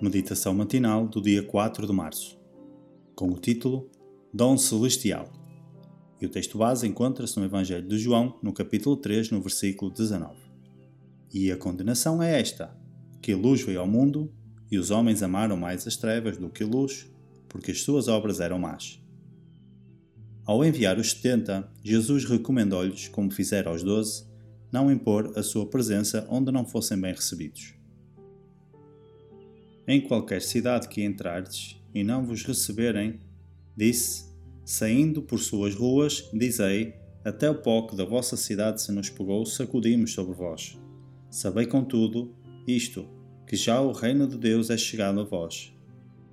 Meditação matinal do dia 4 de março, com o título Dom Celestial. E o texto base encontra-se no Evangelho de João, no capítulo 3, no versículo 19. E a condenação é esta: que a luz veio ao mundo e os homens amaram mais as trevas do que a luz, porque as suas obras eram más. Ao enviar os setenta, Jesus recomendou-lhes, como fizera aos doze, não impor a sua presença onde não fossem bem recebidos. Em qualquer cidade que entrardes e não vos receberem, disse, saindo por suas ruas, dizei, até o pó que da vossa cidade se nos pegou, sacudimos sobre vós. Sabei, contudo, isto, que já o reino de Deus é chegado a vós.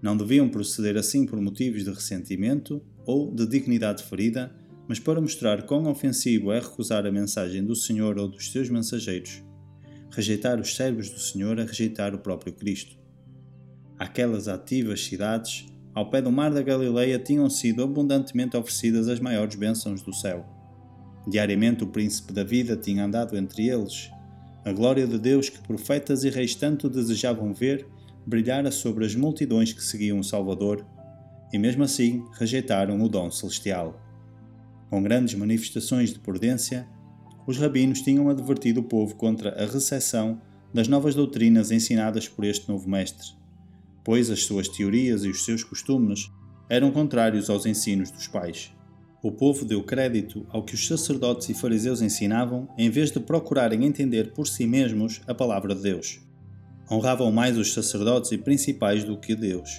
Não deviam proceder assim por motivos de ressentimento ou de dignidade ferida, mas para mostrar quão ofensivo é recusar a mensagem do Senhor ou dos seus mensageiros. Rejeitar os servos do Senhor é rejeitar o próprio Cristo. Aquelas ativas cidades, ao pé do mar da Galileia, tinham sido abundantemente oferecidas as maiores bênçãos do céu. Diariamente o príncipe da vida tinha andado entre eles a glória de Deus que profetas e reis tanto desejavam ver brilhara sobre as multidões que seguiam o Salvador, e mesmo assim rejeitaram o dom celestial. Com grandes manifestações de prudência, os rabinos tinham advertido o povo contra a recepção das novas doutrinas ensinadas por este novo mestre, pois as suas teorias e os seus costumes eram contrários aos ensinos dos pais o povo deu crédito ao que os sacerdotes e fariseus ensinavam em vez de procurarem entender por si mesmos a palavra de Deus. Honravam mais os sacerdotes e principais do que Deus,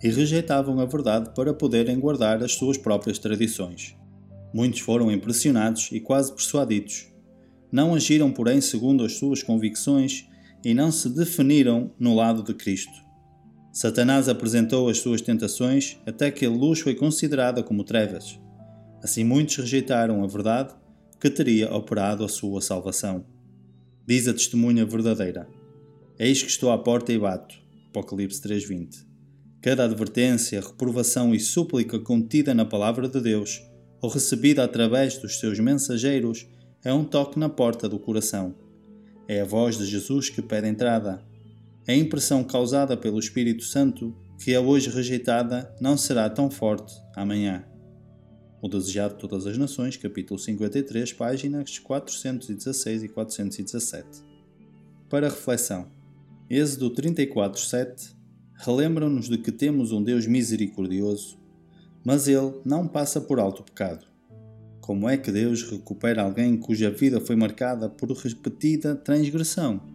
e rejeitavam a verdade para poderem guardar as suas próprias tradições. Muitos foram impressionados e quase persuadidos. Não agiram, porém, segundo as suas convicções e não se definiram no lado de Cristo. Satanás apresentou as suas tentações até que a luz foi considerada como trevas Assim muitos rejeitaram a verdade que teria operado a sua salvação. Diz a testemunha verdadeira: Eis que estou à porta e bato. Apocalipse 3:20. Cada advertência, reprovação e súplica contida na palavra de Deus, ou recebida através dos seus mensageiros, é um toque na porta do coração. É a voz de Jesus que pede entrada. A impressão causada pelo Espírito Santo, que é hoje rejeitada, não será tão forte amanhã. O Desejado de Todas as Nações, capítulo 53, páginas 416 e 417. Para reflexão, Êxodo 34, 7 relembram-nos de que temos um Deus misericordioso, mas Ele não passa por alto pecado. Como é que Deus recupera alguém cuja vida foi marcada por repetida transgressão?